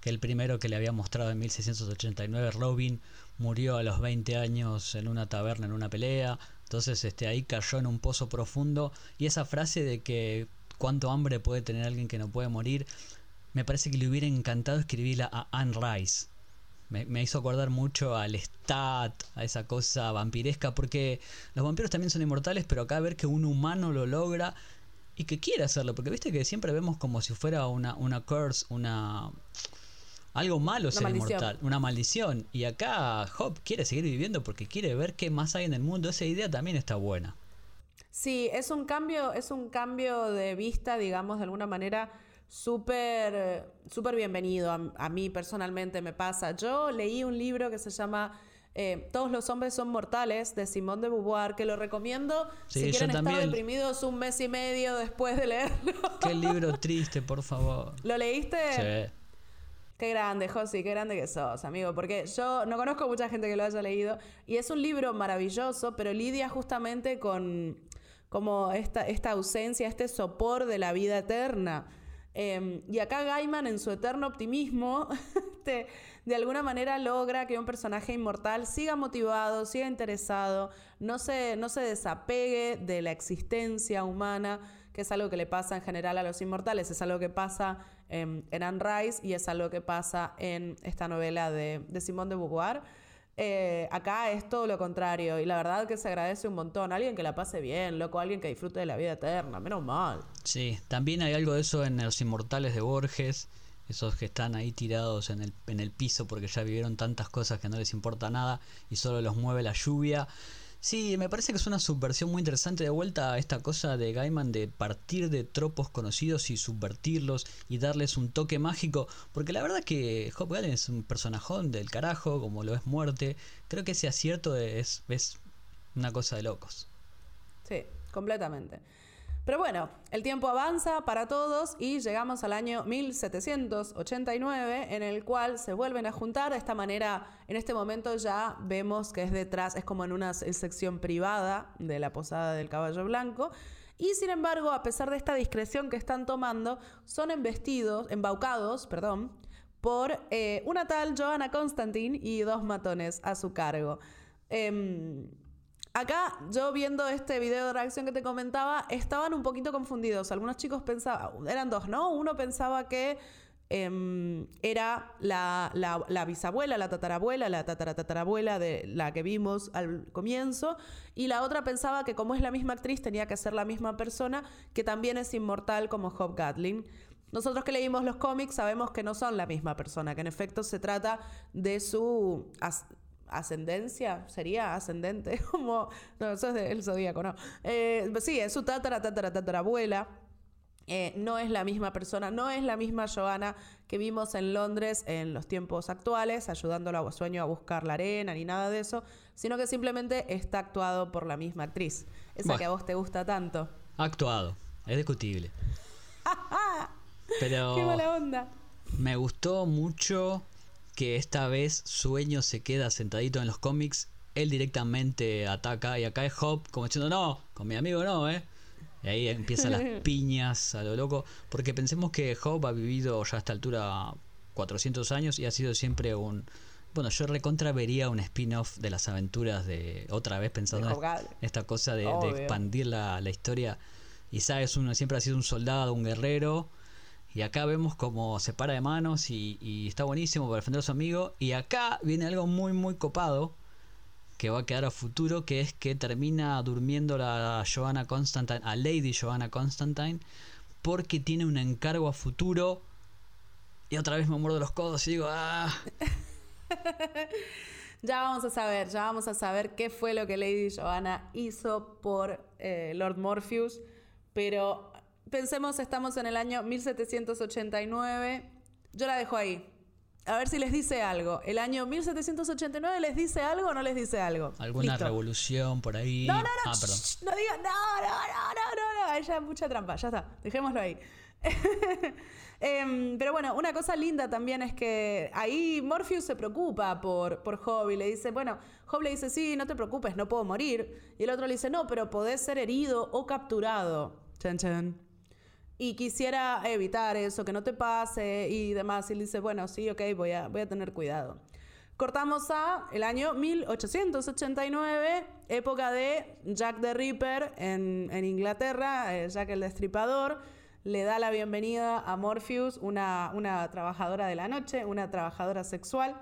que el primero que le había mostrado en 1689, Robin, murió a los 20 años en una taberna, en una pelea, entonces este, ahí cayó en un pozo profundo. Y esa frase de que cuánto hambre puede tener alguien que no puede morir, me parece que le hubiera encantado escribirla a Anne Rice, me, hizo acordar mucho al stat, a esa cosa vampiresca, porque los vampiros también son inmortales, pero acá ver que un humano lo logra y que quiere hacerlo, porque viste que siempre vemos como si fuera una, una curse, una algo malo ser inmortal, una maldición. Y acá Hop quiere seguir viviendo porque quiere ver qué más hay en el mundo. Esa idea también está buena. Sí, es un cambio, es un cambio de vista, digamos, de alguna manera súper súper bienvenido. A, mí personalmente me pasa. Yo leí un libro que se llama eh, Todos los hombres son mortales de Simón de Beauvoir, que lo recomiendo si quieren estar deprimidos un mes y medio después de leerlo. Qué libro triste, por favor. ¿Lo leíste? Sí. Qué grande, Josi, qué grande que sos, amigo. Porque yo no conozco mucha gente que lo haya leído. Y es un libro maravilloso, pero lidia justamente con como esta, esta ausencia, este sopor de la vida eterna. Em, y acá Gaiman, en su eterno optimismo, de alguna manera logra que un personaje inmortal siga motivado, siga interesado, no se, no se desapegue de la existencia humana, que es algo que le pasa en general a los inmortales, es algo que pasa en Anne Rice y es algo que pasa en esta novela de, de Simone de Beauvoir. Eh, acá es todo lo contrario y la verdad que se agradece un montón. Alguien que la pase bien, loco, alguien que disfrute de la vida eterna, menos mal. Sí, también hay algo de eso en Los Inmortales de Borges, esos que están ahí tirados en el, en el piso porque ya vivieron tantas cosas que no les importa nada y solo los mueve la lluvia. Sí, me parece que es una subversión muy interesante de vuelta a esta cosa de Gaiman de partir de tropos conocidos y subvertirlos y darles un toque mágico, porque la verdad que Hop Gallen es un personajón del carajo, como lo es Muerte. Creo que ese acierto es, es una cosa de locos. Sí, completamente. Pero bueno, el tiempo avanza para todos y llegamos al año 1789 en el cual se vuelven a juntar. De esta manera, en este momento ya vemos que es detrás, es como en una sección privada de la posada del caballo blanco. Y sin embargo, a pesar de esta discreción que están tomando, son embestidos, embaucados, perdón, por eh, una tal Joanna Constantine y dos matones a su cargo. Em, Acá, yo viendo este video de reacción que te comentaba, estaban un poquito confundidos. Algunos chicos pensaban, eran dos, ¿no? Uno pensaba que em, era la, la, bisabuela, la tatarabuela, la tataratatarabuela de la que vimos al comienzo, y la otra pensaba que como es la misma actriz tenía que ser la misma persona, que también es inmortal como Hope Gatlin. Nosotros que leímos los cómics sabemos que no son la misma persona, que en efecto se trata de su ascendencia, sería ascendente, como, no, eso es del zodíaco, no. Eh, sí, es su tatara, tatara, tatarabuela. Eh, no es la misma persona, no es la misma Joana que vimos en Londres en los tiempos actuales, ayudándolo a sueño a buscar la arena ni nada de eso, sino que simplemente está actuado por la misma actriz, esa que a vos te gusta tanto. Actuado, es discutible. Pero Qué mala onda. Me gustó mucho que esta vez Sueño se queda sentadito en los cómics, él directamente ataca y acá es Hop como diciendo, no, con mi amigo no, ¿eh? Y ahí empiezan las piñas a lo loco, porque pensemos que Hop ha vivido ya a esta altura 400 años y ha sido siempre un... Bueno, yo recontra vería un spin-off de las aventuras de otra vez pensando en esta cosa de, expandir la, la, historia. Y sabes, uno siempre ha sido un soldado, un guerrero, y acá vemos como se para de manos y, está buenísimo para defender a su amigo. Y acá viene algo muy, muy copado que va a quedar a futuro, que es que termina durmiendo la Joanna Constantine, a Lady Joanna Constantine, porque tiene un encargo a futuro. Y otra vez me muerdo los codos y digo, ah. ya vamos a saber, ya vamos a saber qué fue lo que Lady Joanna hizo por eh, Lord Morpheus. Pero Pensemos, estamos en el año 1789. Yo la dejo ahí. A ver si les dice algo. ¿El año 1789 les dice algo o no les dice algo? ¿Alguna revolución por ahí? No, no, no. Ah, perdón. no digan, no, no, no, no, no, no. Mucha trampa. Ya está. Dejémoslo ahí. Em, pero bueno, una cosa linda también es que ahí Morpheus se preocupa por, por Job y le dice, bueno, Job le dice, sí, no te preocupes, no puedo morir. Y el otro le dice, no, pero podés ser herido o capturado. Chan, chan y quisiera evitar eso, que no te pase y demás. Y le dice, bueno, sí, ok, voy a, voy a tener cuidado. Cortamos a el año 1889, época de Jack the Ripper en, Inglaterra, eh, Jack el Destripador. Le da la bienvenida a Morpheus, una, una trabajadora de la noche, una trabajadora sexual.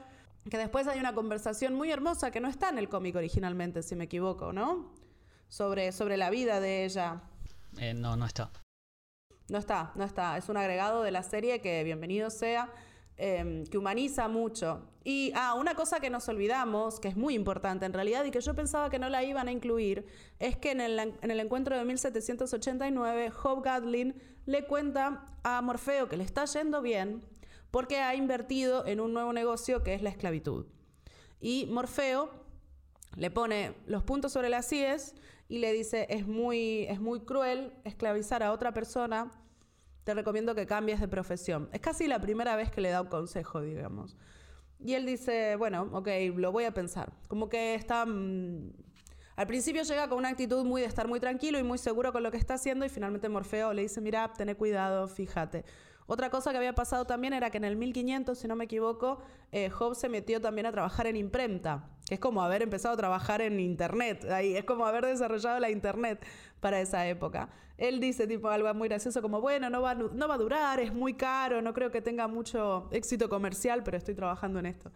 que después hay una conversación muy hermosa que no está en el cómic originalmente, si me equivoco, ¿no? Sobre, sobre la vida de ella. Eh, no, no está. No está, no está. Es un agregado de la serie que bienvenido sea, em, que humaniza mucho. Y, ah, una cosa que nos olvidamos, que es muy importante en realidad y que yo pensaba que no la iban a incluir, es que en el, en el encuentro de 1789, Job Gadlin le cuenta a Morfeo que le está yendo bien porque ha invertido en un nuevo negocio que es la esclavitud. Y Morfeo le pone los puntos sobre las IES y le dice, es muy, es muy cruel esclavizar a otra persona, te recomiendo que cambies de profesión. Es casi la primera vez que le da un consejo, digamos. Y él dice, bueno, ok, lo voy a pensar. Como que está... Mm, al principio llega con una actitud muy de estar muy tranquilo y muy seguro con lo que está haciendo y finalmente Morfeo le dice, mira, ten cuidado, fíjate. Otra cosa que había pasado también era que en el 1500, si no me equivoco, eh, se metió también a trabajar en imprenta, es como haber empezado a trabajar en Internet, ahí es como haber desarrollado la Internet para esa época. Él dice tipo algo muy gracioso como, bueno, no va, no va a durar, es muy caro, no creo que tenga mucho éxito comercial, pero estoy trabajando en esto.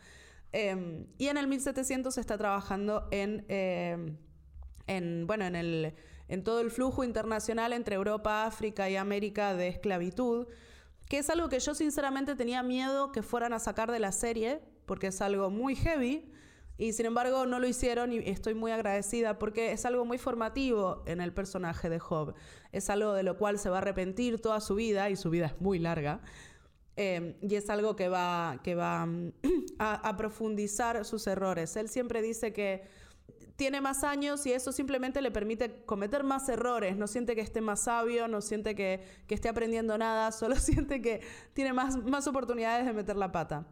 Em, y en el 1700 se está trabajando en, em, en bueno, en, el, en todo el flujo internacional entre Europa, África y América de esclavitud que es algo que yo sinceramente tenía miedo que fueran a sacar de la serie, porque es algo muy heavy, y sin embargo no lo hicieron y estoy muy agradecida porque es algo muy formativo en el personaje de Job. Es algo de lo cual se va a arrepentir toda su vida, y su vida es muy larga. Eh, y es algo que va, que va a profundizar sus errores. Él siempre dice que tiene más años y eso simplemente le permite cometer más errores, no siente que esté más sabio, no siente que, esté aprendiendo nada, solo siente que tiene más, más oportunidades de meter la pata.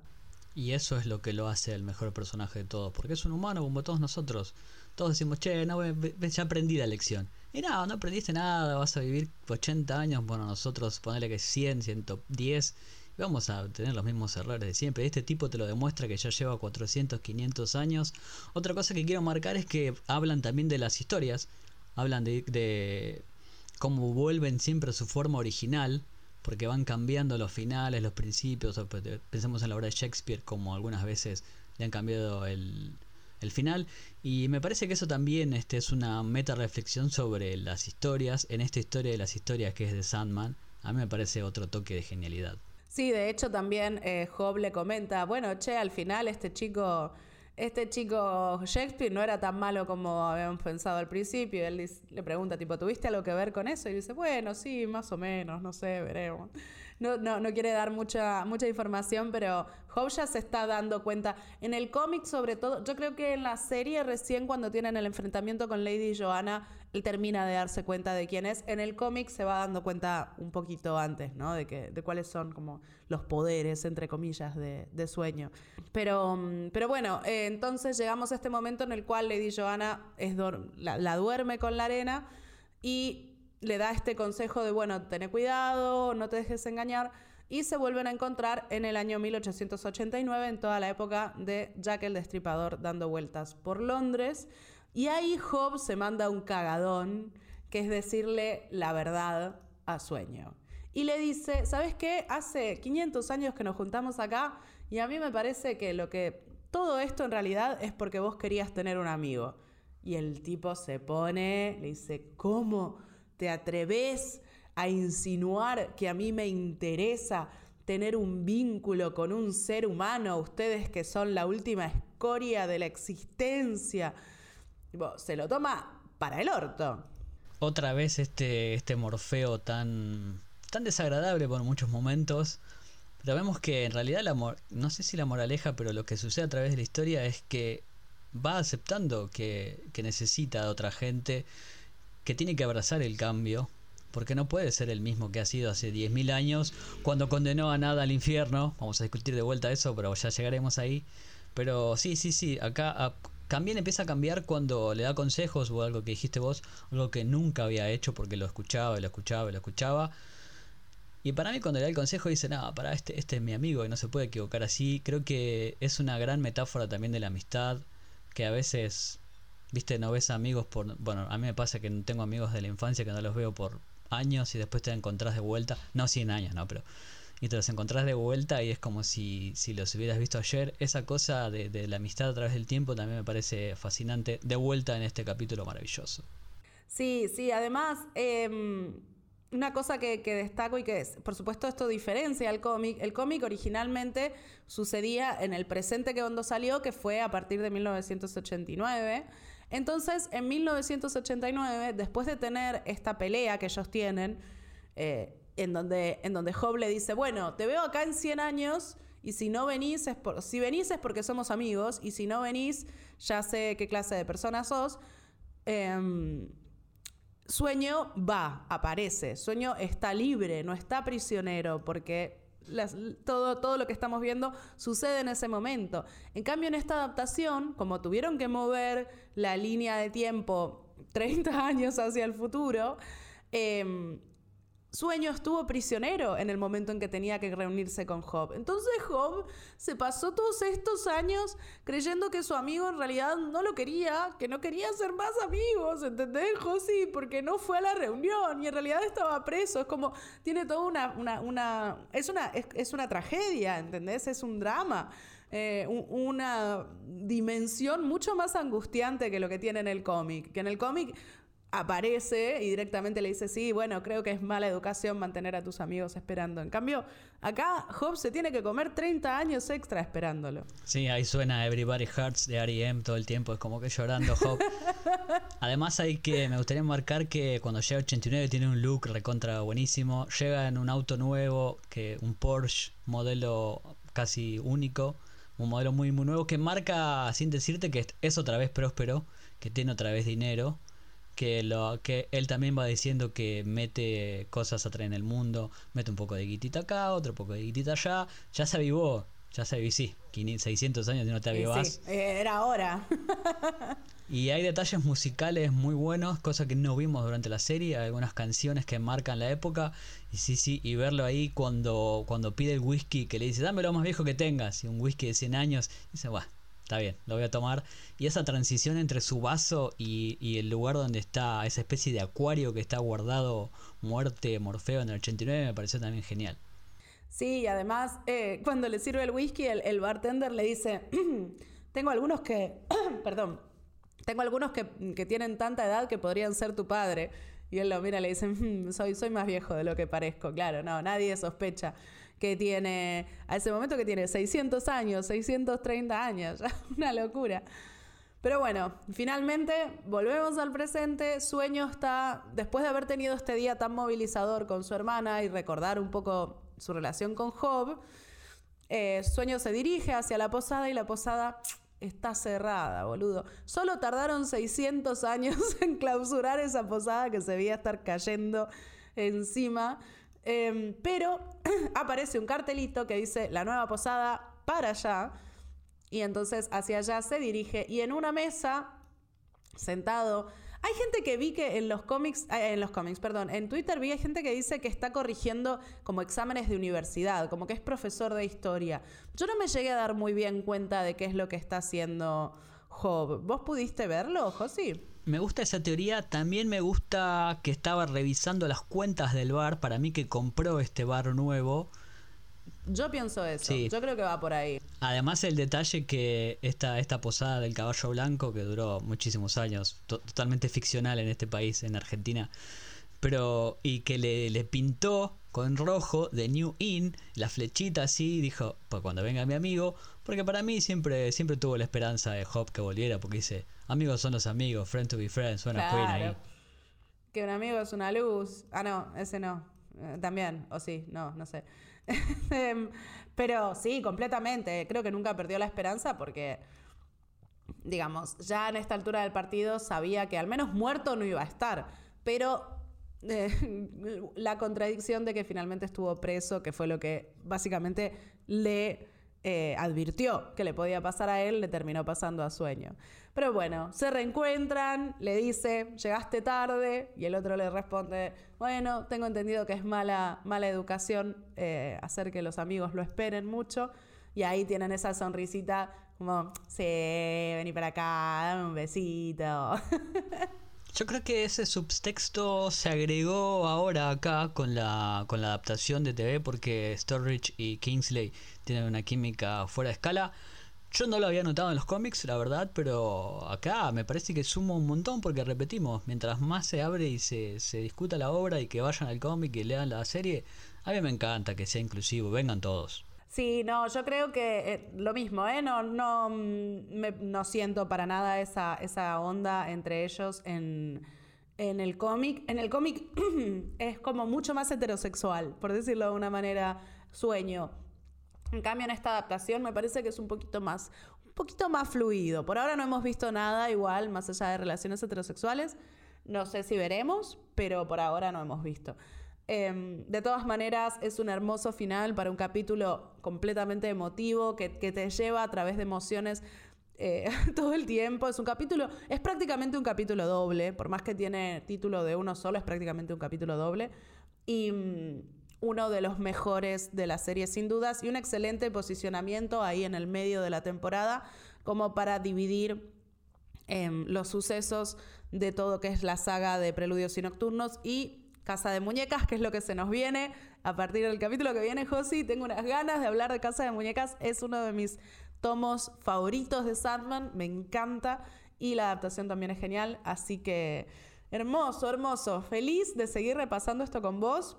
Y eso es lo que lo hace el mejor personaje de todos, porque es un humano como todos nosotros. Todos decimos, che, no, ya aprendí la lección. Y no, no aprendiste nada, vas a vivir 80 años, bueno, nosotros ponele que 100, 110 vamos a tener los mismos errores de siempre. Este tipo te lo demuestra que ya lleva 400, 500 años. Otra cosa que quiero marcar es que hablan también de las historias, hablan de, cómo vuelven siempre a su forma original, porque van cambiando los finales, los principios. Pues, pensemos en la obra de Shakespeare, como algunas veces le han cambiado el, el final. Y me parece que eso también este, es una meta reflexión sobre las historias. En esta historia de las historias que es de Sandman, a mí me parece otro toque de genialidad. Sí, de hecho también eh, Job le comenta, bueno, che, al final este chico, este chico Shakespeare no era tan malo como habíamos pensado al principio. Él le pregunta, tipo, ¿tuviste algo que ver con eso? Y dice, bueno, sí, más o menos, no sé, veremos no, no, no quiere dar mucha, mucha información, pero Hope ya se está dando cuenta. En el cómic, sobre todo, yo creo que en la serie, recién cuando tienen el enfrentamiento con Lady Joanna, él termina de darse cuenta de quién es. En el cómic se va dando cuenta un poquito antes, ¿no? De, que, de cuáles son como los poderes, entre comillas, de, de sueño. Pero, mm, pero bueno, eh, entonces llegamos a este momento en el cual Lady Joanna es la, la duerme con la arena y le da este consejo de, bueno, ten cuidado, no te dejes engañar, y se vuelven a encontrar en el año 1889, en toda la época de Jack el Destripador dando vueltas por Londres. Y ahí Job se manda un cagadón, que es decirle la verdad a Sueño. Y le dice, ¿sabes qué? Hace 500 años que nos juntamos acá y a mí me parece que lo que todo esto en realidad es porque vos querías tener un amigo. Y el tipo se pone, le dice, ¿cómo? ¿Te atreves a insinuar que a mí me interesa tener un vínculo con un ser humano, ustedes que son la última escoria de la existencia? Se lo toma para el orto. Otra vez este, este Morfeo tan, tan desagradable por muchos momentos. Pero vemos que en realidad la no sé si la moraleja, pero lo que sucede a través de la historia es que va aceptando que, que necesita otra gente que tiene que abrazar el cambio, porque no puede ser el mismo que ha sido hace 10.000 años, cuando condenó a nada al infierno. Vamos a discutir de vuelta eso, pero ya llegaremos ahí. Pero sí, sí, sí, acá también empieza a cambiar cuando le da consejos o algo que dijiste vos, algo que nunca había hecho porque lo escuchaba y lo escuchaba y lo escuchaba. Y para mí cuando le da el consejo dice, nada, para este, este es mi amigo y no se puede equivocar así. Creo que es una gran metáfora también de la amistad, que a veces Viste, no ves amigos por... Bueno, a mí me pasa que tengo amigos de la infancia que no los veo por años y después te encontrás de vuelta. No 100 años, no, pero... y te los encontrás de vuelta y es como si, si los hubieras visto ayer. Esa cosa de, la amistad a través del tiempo también me parece fascinante, de vuelta en este capítulo maravilloso. Sí, sí, además, em, una cosa que, destaco y que, es, por supuesto, esto diferencia al cómic. El cómic originalmente sucedía en el presente que cuando salió, que fue a partir de 1989. Entonces, en 1989, después de tener esta pelea que ellos tienen, eh, en, donde, en donde Job le dice, bueno, te veo acá en 100 años y si no venís, es por, si venís es porque somos amigos y si no venís, ya sé qué clase de persona sos. Em, Sueño va, aparece. Sueño está libre, no está prisionero, porque todo, todo lo que estamos viendo sucede en ese momento. En cambio, en esta adaptación, como tuvieron que mover la línea de tiempo 30 años hacia el futuro, eh, Sueño estuvo prisionero en el momento en que tenía que reunirse con Job. Entonces Job se pasó todos estos años creyendo que su amigo en realidad no lo quería, que no quería ser más amigos, ¿entendés, Josi? Porque no fue a la reunión y en realidad estaba preso. Es como, tiene toda una, una, es una, es, una tragedia, ¿entendés? Es un drama. Eh, una dimensión mucho más angustiante que lo que tiene en el cómic. Que en el cómic aparece y directamente le dice, sí, bueno, creo que es mala educación mantener a tus amigos esperando. En cambio, acá Job se tiene que comer 30 años extra esperándolo. Sí, ahí suena Everybody Hurts de R.E.M. todo el tiempo, es como que llorando Job. Además hay que, me gustaría marcar que cuando llega 89 tiene un look recontra buenísimo, llega en un auto nuevo, que un Porsche modelo casi único, un modelo muy muy nuevo que marca sin decirte que es otra vez próspero, que tiene otra vez dinero que, lo, que él también va diciendo que mete cosas atrás en el mundo, mete un poco de guitita acá, otro poco de guitita allá, ya se avivó, ya se avivó, sí, 600 años y no te avivás. Sí, era hora. y hay detalles musicales muy buenos, cosas que no vimos durante la serie, algunas canciones que marcan la época, y sí, sí, y verlo ahí cuando, cuando pide el whisky, que le dice, dame lo más viejo que tengas, y un whisky de 100 años, y dice, bueno, está bien, lo voy a tomar. Y esa transición entre su vaso y, el lugar donde está esa especie de acuario que está guardado muerte Morfeo en el 89 me pareció también genial. Sí, y además eh, cuando le sirve el whisky, el, bartender le dice, tengo algunos que, perdón, tengo algunos que, que, tienen tanta edad que podrían ser tu padre. Y él lo mira y le dice, mm, soy, soy más viejo de lo que parezco. Claro, no, nadie sospecha que tiene, a ese momento que tiene 600 años, 630 años, una locura. Pero bueno, finalmente volvemos al presente. Sueño está, después de haber tenido este día tan movilizador con su hermana y recordar un poco su relación con Job, eh, Sueño se dirige hacia la posada y la posada está cerrada, boludo. Solo tardaron 600 años en clausurar esa posada que se veía estar cayendo encima. Em, pero aparece un cartelito que dice la nueva posada para allá. Y entonces hacia allá se dirige y en una mesa, sentado, hay gente que vi que en los cómics, eh, en los cómics, perdón, en Twitter vi gente que dice que está corrigiendo como exámenes de universidad, como que es profesor de historia. Yo no me llegué a dar muy bien cuenta de qué es lo que está haciendo Job. ¿Vos pudiste verlo, Josi? me gusta esa teoría. También me gusta que estaba revisando las cuentas del bar. Para mí que compró este bar nuevo. Yo pienso eso. Yo creo que va por ahí. Además el detalle que esta, esta posada del caballo blanco, que duró muchísimos años, totalmente ficcional en este país, en Argentina, pero y que le, le pintó con rojo de New In, la flechita así, dijo, pues cuando venga mi amigo, porque para mí siempre, siempre tuvo la esperanza de Hop que volviera, porque dice, amigos son los amigos, friend to be friends, suena Queen ahí. Que un amigo es una luz. Ah, no, ese no. Eh, también, o sí, no, no sé. Em, pero sí, completamente. Creo que nunca perdió la esperanza porque, digamos, ya en esta altura del partido sabía que al menos muerto no iba a estar. Pero la contradicción de que finalmente estuvo preso, que fue lo que básicamente le eh, advirtió que le podía pasar a él, le terminó pasando a sueño. Pero bueno, se reencuentran, le dice, llegaste tarde, y el otro le responde, bueno, tengo entendido que es mala, mala educación eh, hacer que los amigos lo esperen mucho, y ahí tienen esa sonrisita como, sí, vení para acá, dame un besito. Yo creo que ese subtexto se agregó ahora acá con la, con la adaptación de TV porque Storage y Kingsley tienen una química fuera de escala. Yo no lo había notado en los cómics, la verdad, pero acá me parece que suma un montón porque repetimos, mientras más se abre y se, se discuta la obra y que vayan al cómic y lean la serie, a mí me encanta que sea inclusivo, vengan todos. Sí, no, yo creo que eh, lo mismo, ¿eh? No, no, mm, no siento para nada esa, esa onda entre ellos en, en el cómic. En el cómic es como mucho más heterosexual, por decirlo de una manera, sueño. En cambio, en esta adaptación me parece que es un poquito más, un poquito más fluido. Por ahora no hemos visto nada igual, más allá de relaciones heterosexuales. No sé si veremos, pero por ahora no hemos visto. Em, de todas maneras, es un hermoso final para un capítulo completamente emotivo que, te lleva a través de emociones eh, todo el tiempo. Es un capítulo, es prácticamente un capítulo doble, por más que tiene título de uno solo, es prácticamente un capítulo doble. Y mm, uno de los mejores de la serie, sin dudas, y un excelente posicionamiento ahí en el medio de la temporada, como para dividir em, los sucesos de todo que es la saga de Preludios y Nocturnos y Casa de Muñecas, que es lo que se nos viene a partir del capítulo que viene, Josi. Tengo unas ganas de hablar de Casa de Muñecas. Es uno de mis tomos favoritos de Sandman. Me encanta. Y la adaptación también es genial. Así que hermoso, hermoso. Feliz de seguir repasando esto con vos.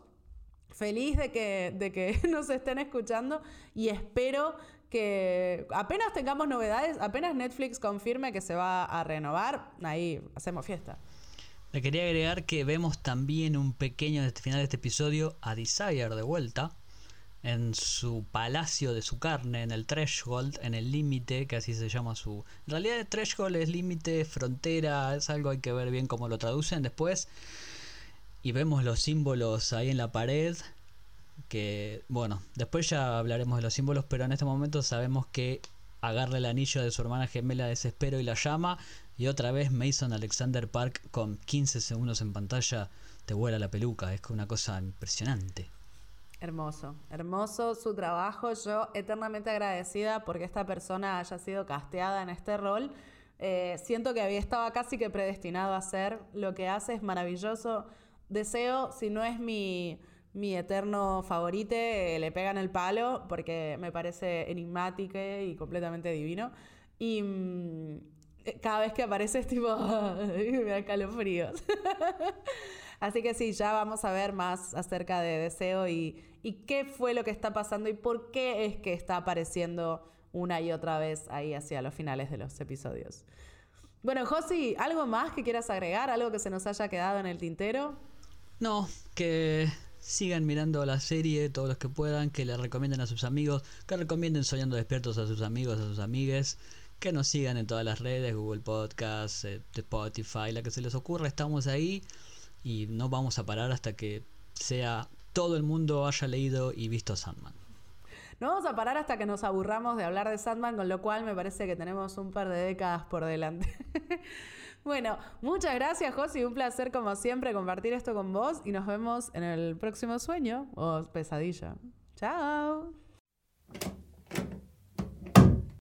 Feliz de que, de que nos estén escuchando. Y espero que apenas tengamos novedades, apenas Netflix confirme que se va a renovar, ahí hacemos fiesta. Le quería agregar que vemos también un pequeño este final de este episodio a Desire de vuelta en su palacio de su carne, en el threshold, en el límite, que así se llama su... En realidad threshold es límite, frontera, es algo hay que ver bien cómo lo traducen después. Y vemos los símbolos ahí en la pared, que bueno, después ya hablaremos de los símbolos, pero en este momento sabemos que agarra el anillo de su hermana gemela desespero y la llama y otra vez Mason Alexander Park con 15 segundos en pantalla te vuela la peluca. Es una cosa impresionante. Hermoso, hermoso su trabajo. Yo eternamente agradecida porque esta persona haya sido casteada en este rol. Eh, siento que había estaba casi que predestinado a hacer. Lo que hace es maravilloso. Deseo, si no es mi, mi eterno favorite, le pegan el palo porque me parece enigmático y completamente divino. Y, mm, eh, cada vez que aparece es tipo, me da calofríos. Así que sí, ya vamos a ver más acerca de Deseo y, y qué fue lo que está pasando y por qué es que está apareciendo una y otra vez ahí hacia los finales de los episodios. Bueno, Josi, ¿algo más que quieras agregar? ¿Algo que se nos haya quedado en el tintero? No, que sigan mirando la serie todos los que puedan, que le recomienden a sus amigos, que recomienden Soñando Despiertos a sus amigos, a sus amigues que nos sigan en todas las redes, Google Podcast, eh, Spotify, la que se les ocurra, estamos ahí y no vamos a parar hasta que sea todo el mundo haya leído y visto Sandman. No vamos a parar hasta que nos aburramos de hablar de Sandman, con lo cual me parece que tenemos un par de décadas por delante. bueno, muchas gracias, Josi. Un placer, como siempre, compartir esto con vos y nos vemos en el próximo sueño o pesadilla. Chao.